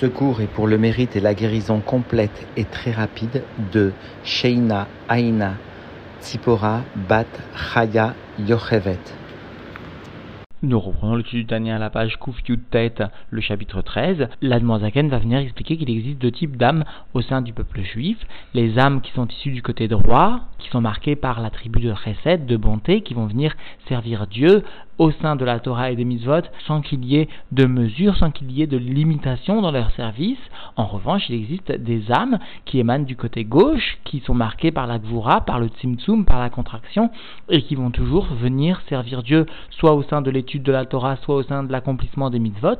Ce cours est pour le mérite et la guérison complète et très rapide de Sheina Aina Tzipora Bat Chaya Yochevet. Nous reprenons l'étude du à la page Kuf Tête, le chapitre 13. L'Admoisaken va venir expliquer qu'il existe deux types d'âmes au sein du peuple juif. Les âmes qui sont issues du côté droit, qui sont marquées par la tribu de Chesed, de bonté, qui vont venir servir Dieu au sein de la Torah et des mitzvot sans qu'il y ait de mesure, sans qu'il y ait de limitation dans leur service. En revanche, il existe des âmes qui émanent du côté gauche, qui sont marquées par la gvura, par le tzimtzum, par la contraction, et qui vont toujours venir servir Dieu soit au sein de l'étude de la Torah, soit au sein de l'accomplissement des mitzvot,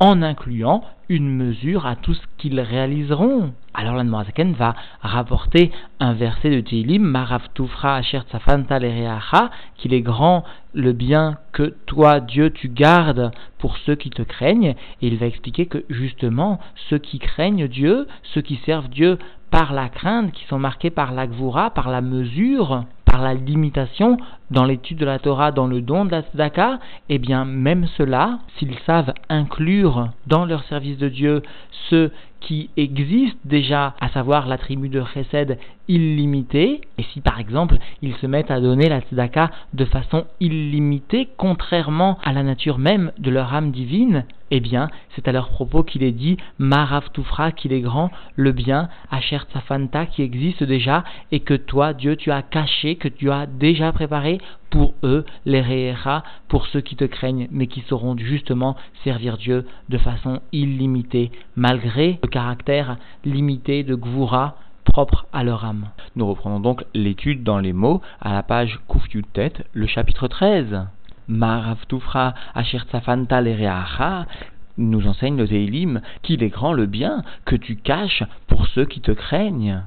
en incluant une mesure à tout ce qu'ils réaliseront. Alors la Zaken va rapporter un verset de Tehillim, Marav Tufra Asher qu'il est grand le bien que toi, Dieu, tu gardes pour ceux qui te craignent. Et il va expliquer que justement, ceux qui craignent Dieu, ceux qui servent Dieu par la crainte, qui sont marqués par la gvura, par la mesure, par la limitation dans l'étude de la Torah, dans le don de la tzedaka, eh bien même ceux-là, s'ils savent inclure dans leur service de Dieu ceux qui existent déjà, à savoir la tribu de Chesed illimitée, et si par exemple ils se mettent à donner la tzedaka de façon illimitée, contrairement à la nature même de leur âme divine, eh bien, c'est à leur propos qu'il est dit Marav Tufra, qu'il est grand, le bien, Asher Tzafanta, qui existe déjà, et que toi, Dieu, tu as caché, que tu as déjà préparé pour eux, les pour ceux qui te craignent, mais qui sauront justement servir Dieu de façon illimitée, malgré le caractère limité de Gvura propre à leur âme. Nous reprenons donc l'étude dans les mots à la page Tête, le chapitre 13. Marav Asher Tzafanta nous enseigne le Teilim qu'il est grand le bien que tu caches pour ceux qui te craignent.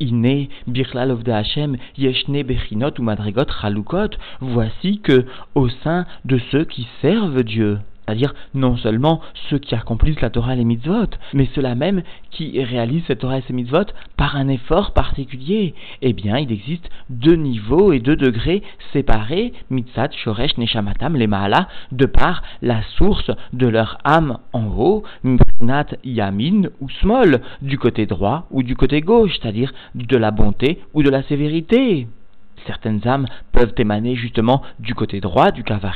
Iné Birlalov de Hashem Yeshne Bechinot ou Madrigot Chalukot, voici que au sein de ceux qui servent Dieu, c'est-à-dire non seulement ceux qui accomplissent la Torah et les mitzvot, mais ceux-là même qui réalisent cette Torah et ces mitzvot par un effort particulier. Eh bien, il existe deux niveaux et deux degrés séparés, mitzat, shoresh, neshamatam, les mahala, de par la source de leur âme en haut, nat, yamin ou small, du côté droit ou du côté gauche, c'est-à-dire de la bonté ou de la sévérité. Certaines âmes peuvent émaner justement du côté droit du kavar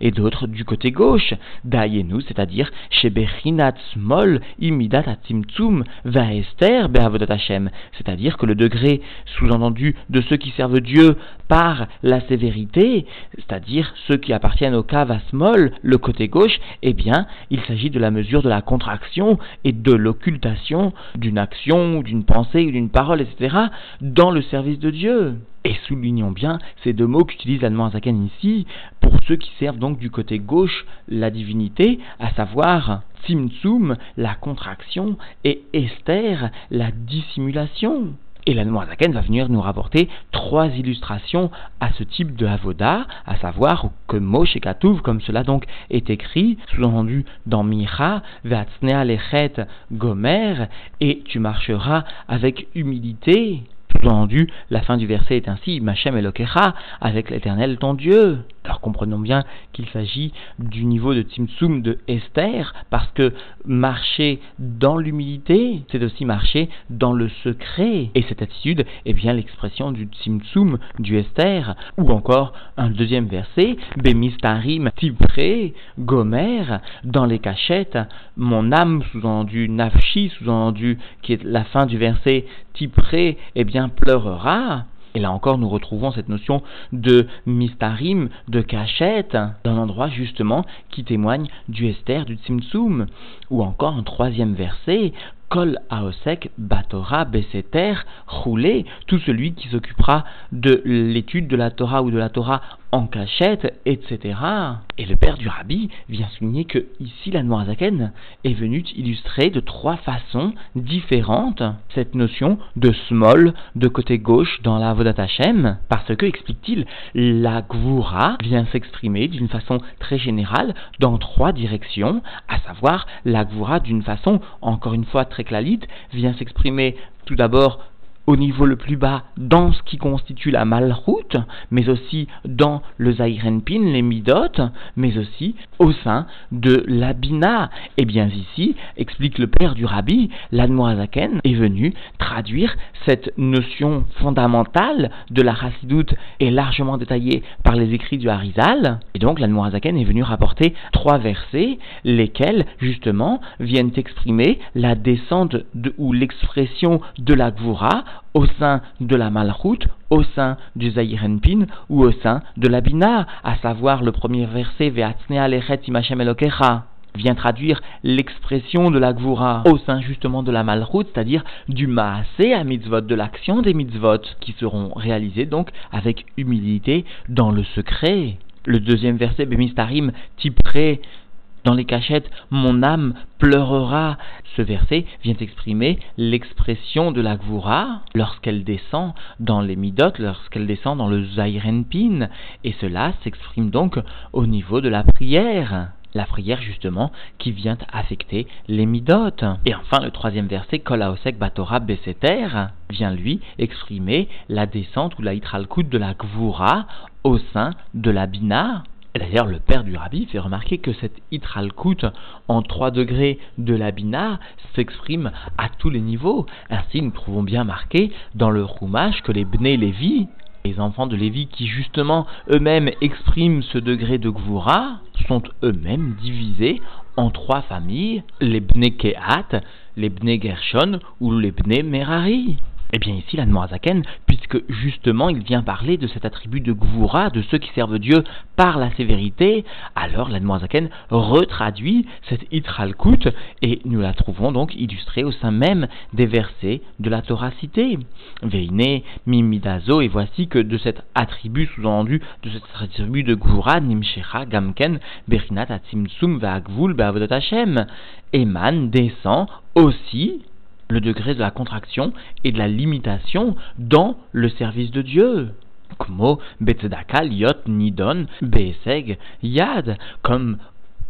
et d'autres du côté gauche. Dayenu, c'est-à-dire chez Bechinat Smol, Imidat Atimtsum, Vaester Beavodat Hashem. C'est-à-dire que le degré sous-entendu de ceux qui servent Dieu par la sévérité, c'est-à-dire ceux qui appartiennent au kava Smol, le côté gauche, eh bien, il s'agit de la mesure de la contraction et de l'occultation d'une action, d'une pensée, d'une parole, etc., dans le service de Dieu. Et soulignons bien ces deux mots qu'utilise Zaken ici pour ceux qui servent donc du côté gauche la divinité, à savoir Tzimtzum, la contraction, et Esther, la dissimulation. Et la Zaken va venir nous rapporter trois illustrations à ce type de avoda, à savoir que Moshe Katouv, comme cela donc est écrit, sous-entendu dans Micha, Vatsnea Lechet Gomer, et tu marcheras avec humilité Sous-entendu, la fin du verset est ainsi, Machem Elokecha, avec l'éternel ton Dieu. Alors comprenons bien qu'il s'agit du niveau de Tzimtzum de Esther, parce que marcher dans l'humilité, c'est aussi marcher dans le secret. Et cette attitude est bien l'expression du Tzimtzum du Esther, ou encore un deuxième verset, Bemistarim Tipré, Gomer, dans les cachettes, mon âme, sous-entendu Nafshi, sous-entendu qui est la fin du verset Tipré, eh bien pleurera. Et là encore, nous retrouvons cette notion de mistarim, de cachette, d'un endroit justement qui témoigne du Esther, du Tzimtzum. Ou encore un troisième verset, Kol Aosek Batora Beseter Roulé, tout celui qui s'occupera de l'étude de la Torah ou de la Torah en cachette, etc. Et le père du rabbi vient souligner que ici la Noirzaken est venue illustrer de trois façons différentes cette notion de small de côté gauche dans la Vodat Hashem, parce que, explique-t-il, la Gvura vient s'exprimer d'une façon très générale dans trois directions, à savoir la Gvura d'une façon, encore une fois très clalite, vient s'exprimer tout d'abord au niveau le plus bas dans ce qui constitue la malroute, mais aussi dans le Zairenpin, les Midot, mais aussi au sein de la Bina. Et bien ici, explique le père du rabbi, l'Admoazaken est venu traduire cette notion fondamentale de la chassidoute est largement détaillée par les écrits du Harizal. Et donc l'Admoazaken est venu rapporter trois versets, lesquels justement viennent exprimer la descente de, ou l'expression de la Gvura au sein de la Malchut, au sein du Zayirenpin ou au sein de la Bina, à savoir le premier verset vient traduire l'expression de la Gvura au sein justement de la Malchut, c'est-à-dire du Maasé à mitzvot, de l'action des mitzvot qui seront réalisées donc avec humilité dans le secret. Le deuxième verset, Bemistarim, typerait dans les cachettes, mon âme pleurera. Ce verset vient exprimer l'expression de la Gvura lorsqu'elle descend dans les Midot, lorsqu'elle descend dans le Zairenpin. Et cela s'exprime donc au niveau de la prière. La prière, justement, qui vient affecter les Midot. Et enfin, le troisième verset, Kolaosek Batora Beseter, vient lui exprimer la descente ou la hitralkut de la Gvura au sein de la Bina. D'ailleurs, le père du rabbi fait remarquer que cette itralkut en 3 degrés de la bina s'exprime à tous les niveaux. Ainsi, nous trouvons bien marqué dans le Rumash que les Bnei Lévi, les enfants de Lévi qui justement eux-mêmes expriment ce degré de Gvura, sont eux-mêmes divisés en trois familles, les Bnei Kehat, les Bnei Gershon ou les Bnei Merari. Eh bien ici, la Noazaken, puisque justement il vient parler de cet attribut de Gvura, de ceux qui servent Dieu par la sévérité, alors la Noazaken retraduit cette Itralkut et nous la trouvons donc illustrée au sein même des versets de la Torah citée. Veine, Mimidazo, et voici que de cet attribut sous-entendu, de cet attribut de Gvura, Nimshecha, Gamken, Berinat, Atzimtsum, Ve'agvul, Be'avodot Hashem, Eman descend aussi le degré de la contraction et de la limitation dans le service de Dieu. Kmo betzedaka liot nidon beseg yad, comme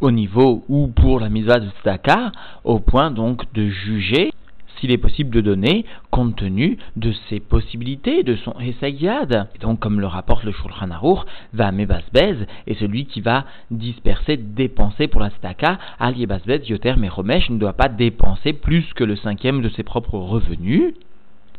au niveau où pour la mise de tzedaka, au point donc de juger s'il est possible de donner compte tenu de ses possibilités, de son Hesayad. Et donc, comme le rapporte le Shulchan Aruch, va Mebasbez est celui qui va disperser, dépenser pour la staka. Ali Basbez, Yoter Meromesh ne doit pas dépenser plus que le cinquième de ses propres revenus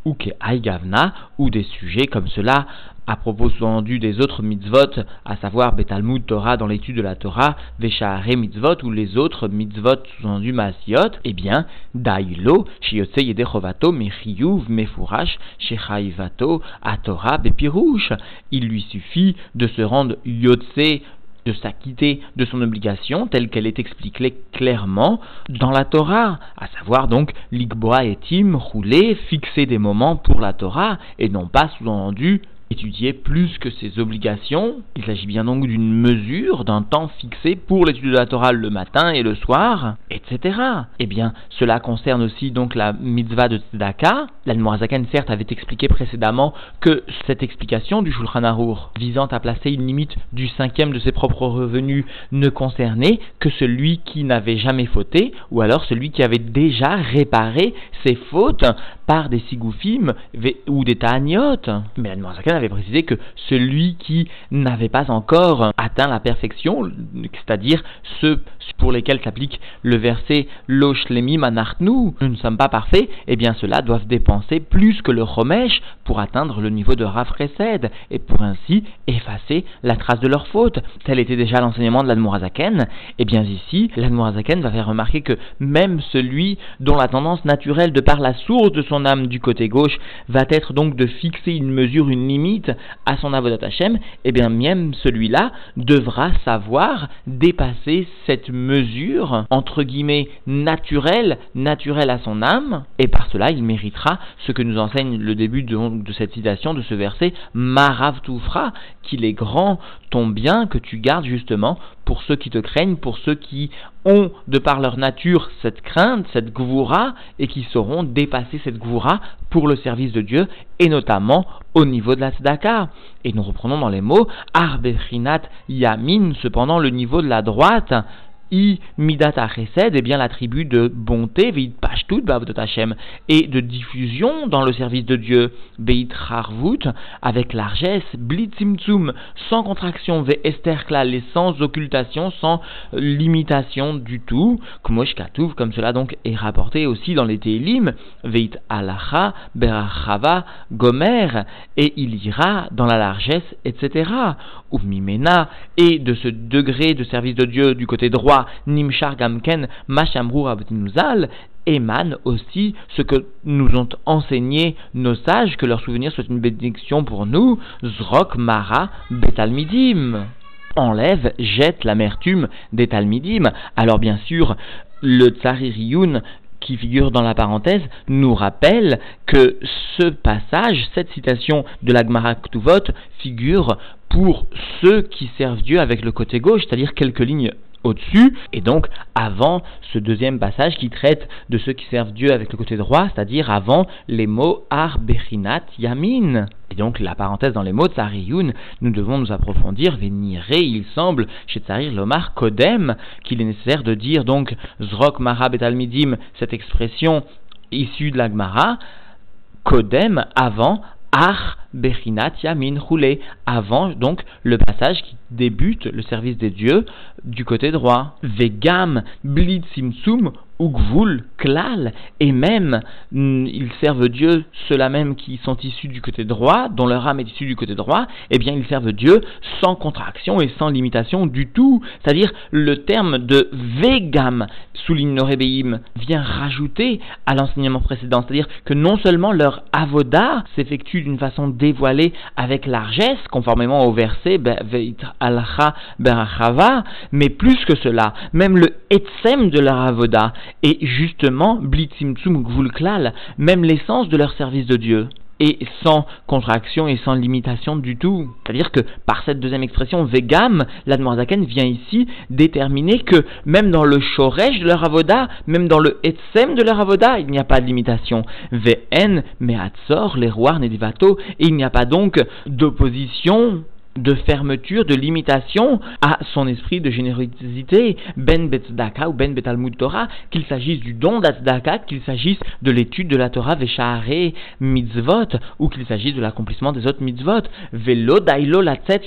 ou que Aïgavna, ou des sujets comme cela, à propos sous-entendu des autres mitzvot, à savoir Betalmud Torah dans l'étude de la Torah, Veshahare mitzvot, ou les autres mitzvot sous-entendu Maasiot, eh bien, Dailo, Shiotse Yedechovato, Mechiyuv, Mefurash, Shechaivato, Atora, Bepirouche. Il lui suffit de se rendre Yotse de s'acquitter de son obligation telle qu'elle est expliquée clairement dans la Torah, à savoir donc l'ikboa et tim, rouler, fixer des moments pour la Torah et non pas sous-entendu étudier plus que ses obligations. Il s'agit bien donc d'une mesure, d'un temps fixé pour l'étude de la Torah le matin et le soir, etc. Eh bien, cela concerne aussi donc la mitzvah de Tzedaka. L'Almorazakan, certes, avait expliqué précédemment que cette explication du Shulchan Aruch visant à placer une limite du cinquième de ses propres revenus ne concernait que celui qui n'avait jamais fauté, ou alors celui qui avait déjà réparé ses fautes par des sigoufim ou des ta'aniot. Mais l'Almorazakan avait précisé que celui qui n'avait pas encore atteint la perfection, c'est-à-dire ceux pour lesquels s'applique le verset Lemi manartnu, nous ne sommes pas parfaits, eh bien ceux-là doivent dépenser plus que le Romesh pour atteindre le niveau de Rav et pour ainsi effacer la trace de leur faute. Tel était déjà l'enseignement de l'Admorazaken. Eh bien ici, l'Admorazaken va faire remarquer que même celui dont la tendance naturelle de par la source de son âme du côté gauche va être donc de fixer une mesure, une limite, à son avodat Hashem, eh bien même celui-là devra savoir dépasser cette mesure, entre guillemets, naturelle, naturelle à son âme, et par cela il méritera ce que nous enseigne le début de, cette citation, de ce verset, Marav qu'il est grand ton bien que tu gardes justement pour ceux qui te craignent, pour ceux qui ont, de par leur nature, cette crainte, cette gvoura, et qui sauront dépasser cette gvoura pour le service de Dieu, et notamment au niveau de la tzedaka. Et nous reprenons dans les mots, Arbechinat Yamin, cependant le niveau de la droite, I midata chesed, eh bien la tribu de bonté, veit pashtut Hashem, et de diffusion dans le service de Dieu, beit harvut, avec largesse, blitzimtzum, sans contraction, ve esterklal, et sans occultation, sans limitation du tout, comme cela donc est rapporté aussi dans les Télim, veit alacha, berachava, gomer, et il ira dans la largesse, etc. Ou mimena, et de ce degré de service de Dieu du côté droit, Nimshar Gamken, Mashamrur Abdinuzal, émane aussi ce que nous ont enseigné nos sages, que leur souvenir soit une bénédiction pour nous, Zrok Mara Betalmidim enlève, jette l'amertume des Talmidim. Alors bien sûr, le Tsaririyun qui figure dans la parenthèse nous rappelle que ce passage, cette citation de l'Agmara Ktuvot figure pour ceux qui servent Dieu avec le côté gauche, c'est-à-dire quelques lignes au-dessus, et donc avant ce deuxième passage qui traite de ceux qui servent Dieu avec le côté droit, c'est-à-dire avant les mots Ar Bechinat Yamin. Et donc la parenthèse dans les mots Tsariyun, nous devons nous approfondir, vénirer, il semble, chez Tsarir Lomar Kodem, qu'il est nécessaire de dire donc Zrok Marab et Almidim, cette expression issue de l'Agmara, Kodem avant Ar avant donc le passage qui débute le service des dieux du côté droit. Vegam Blitzimsum Ugvul Klal, et même mm, ils servent Dieu, ceux-là même qui sont issus du côté droit, dont leur âme est issue du côté droit, eh bien ils servent Dieu sans contraction et sans limitation du tout. C'est-à-dire le terme de Vegam, souligne Norébeim, vient rajouter à l'enseignement précédent. C'est-à-dire que non seulement leur avoda s'effectue d'une façon dévoilée avec largesse, conformément au verset Alcha Berachava, mais plus que cela, même le Etsem de leur avoda est justement Blitzimtsum Gvulklal, même l'essence de leur service de Dieu et sans contraction et sans limitation du tout. C'est-à-dire que par cette deuxième expression, Vegam, l'Admorzaken vient ici déterminer que même dans le Shoresh de leur avoda, même dans le Etsem de leur avoda, il n'y a pas de limitation. Vn, Meatzor, les rois Nedivato, et il n'y a pas donc d'opposition de fermeture, de limitation à son esprit de générosité, ben betzdaka ou ben betalmud Torah, qu'il s'agisse du don d'Azdaka, qu'il s'agisse de l'étude de la Torah veshare mitzvot, ou qu'il s'agisse de l'accomplissement des autres mitzvot, velo dailo latzet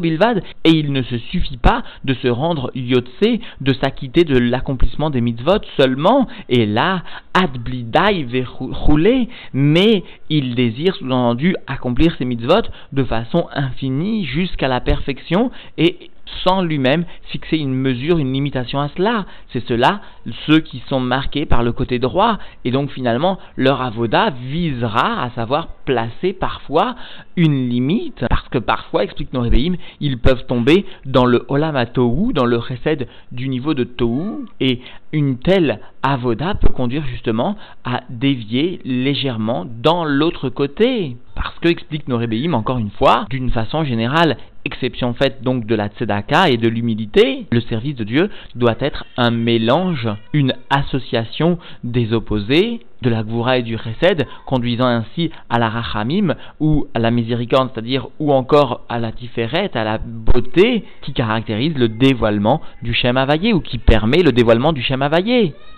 bilvad, et il ne se suffit pas de se rendre yotse, de s'acquitter de l'accomplissement des mitzvot seulement, et là, ad blidai roulé, mais il désire sous-entendu accomplir ses mitzvot de façon infinie jusqu'à la perfection et sans lui-même fixer une mesure, une limitation à cela. C'est cela, ceux qui sont marqués par le côté droit. Et donc finalement, leur avoda visera à savoir placer parfois une limite, parce que parfois, explique Norébéim, ils peuvent tomber dans le Tohu, dans le recède du niveau de Tohu, et une telle avoda peut conduire justement à dévier légèrement dans l'autre côté. Parce que, explique Norébéim, encore une fois, d'une façon générale, exception faite donc de la tzedaka et de l'humilité, le service de Dieu doit être un mélange, une association des opposés, de la Gvura et du Chesed, conduisant ainsi à la Rachamim ou à la miséricorde, c'est-à-dire ou encore à la Tiferet, à la beauté qui caractérise le dévoilement du Shem Havayé ou qui permet le dévoilement du Shem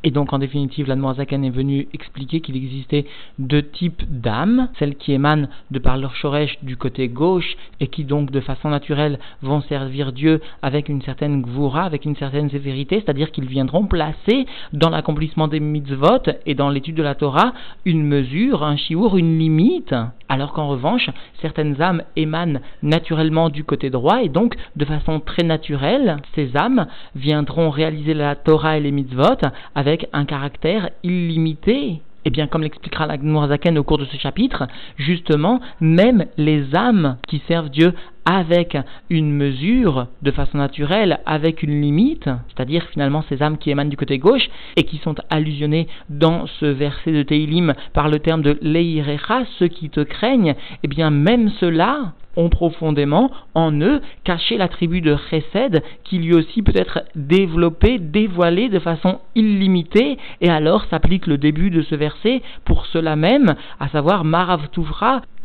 Et donc en définitive, l'Admoazakan est venu expliquer qu'il existait deux types d'âmes, celles qui émanent de par leur shoresh du côté gauche et qui donc de façon naturelle vont servir Dieu avec une certaine Gvura, avec une certaine sévérité, c'est-à-dire qu'ils viendront placer dans l'accomplissement des mitzvot et dans l'étude de la Torah une mesure, un chiour, une limite, alors qu'en revanche, certaines âmes émanent naturellement du côté droit et donc de façon très naturelle, ces âmes viendront réaliser la Torah et les mitzvot avec un caractère illimité. Et eh bien, comme l'expliquera la Zaken au cours de ce chapitre, justement, même les âmes qui servent Dieu avec une mesure de façon naturelle, avec une limite, c'est-à-dire finalement ces âmes qui émanent du côté gauche et qui sont allusionnées dans ce verset de Teilim par le terme de Leirecha, ceux qui te craignent, eh bien même ceux-là ont profondément en eux caché l'attribut de Chesed qui lui aussi peut être développé, dévoilé de façon illimitée et alors s'applique le début de ce verset pour cela même, à savoir Marav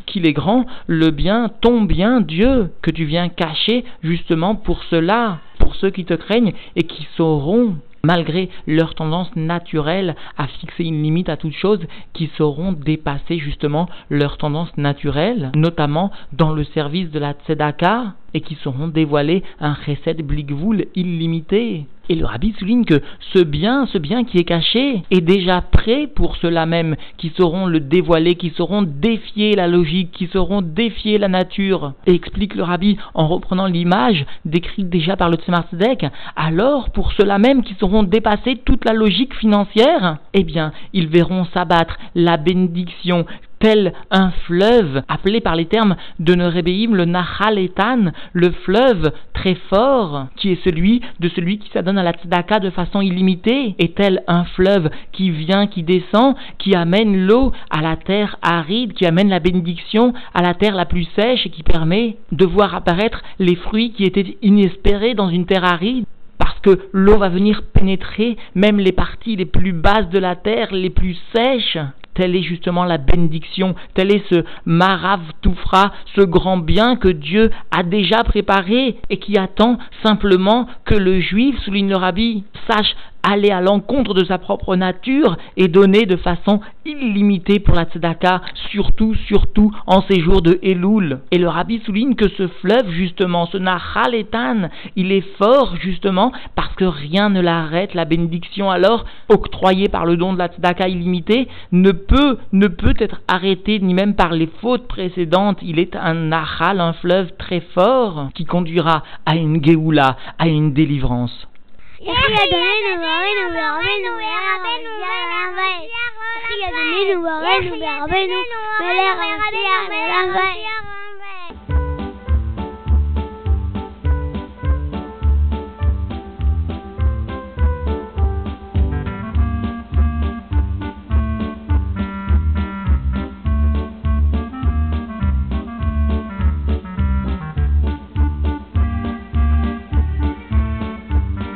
qu'il est grand, le bien, ton bien, Dieu, que tu viens cacher justement pour cela pour ceux qui te craignent et qui sauront malgré leur tendance naturelle à fixer une limite à toute chose, qui sauront dépasser justement leur tendance naturelle, notamment dans le service de la tzedaka, et qui sauront dévoiler un chesed blikvoul illimité. Et le rabbi souligne que ce bien, ce bien qui est caché, est déjà prêt pour ceux-là même qui sauront le dévoiler, qui sauront défier la logique, qui sauront défier la nature. Et explique le rabbi en reprenant l'image décrite déjà par le Tzemar alors pour ceux-là même qui sauront dépasser toute la logique financière, eh bien, ils verront s'abattre la bénédiction tel un fleuve, appelé par les termes de Nerebéim le Nahal Etan, le fleuve très fort, qui est celui de celui qui s'adonne à la tzedaka de façon illimitée, est tel un fleuve qui vient, qui descend, qui amène l'eau à la terre aride, qui amène la bénédiction à la terre la plus sèche et qui permet de voir apparaître les fruits qui étaient inespérés dans une terre aride parce que l'eau va venir pénétrer même les parties les plus basses de la terre, les plus sèches. Telle est justement la bénédiction, tel est ce Marav Toufra, ce grand bien que Dieu a déjà préparé et qui attend simplement que le juif, souligne le rabbi, sache aller à l'encontre de sa propre nature et donner de façon illimitée pour la tzedaka, surtout, surtout en ces jours de Elul. Et le rabbi souligne que ce fleuve, justement, ce Nahal Etan, il est fort, justement, parce que rien ne l'arrête. La bénédiction, alors, octroyée par le don de la tzedaka illimitée, ne peut, ne peut être arrêtée, ni même par les fautes précédentes. Il est un Nahal, un fleuve très fort, qui conduira à une Géoula, à une délivrance. Merci à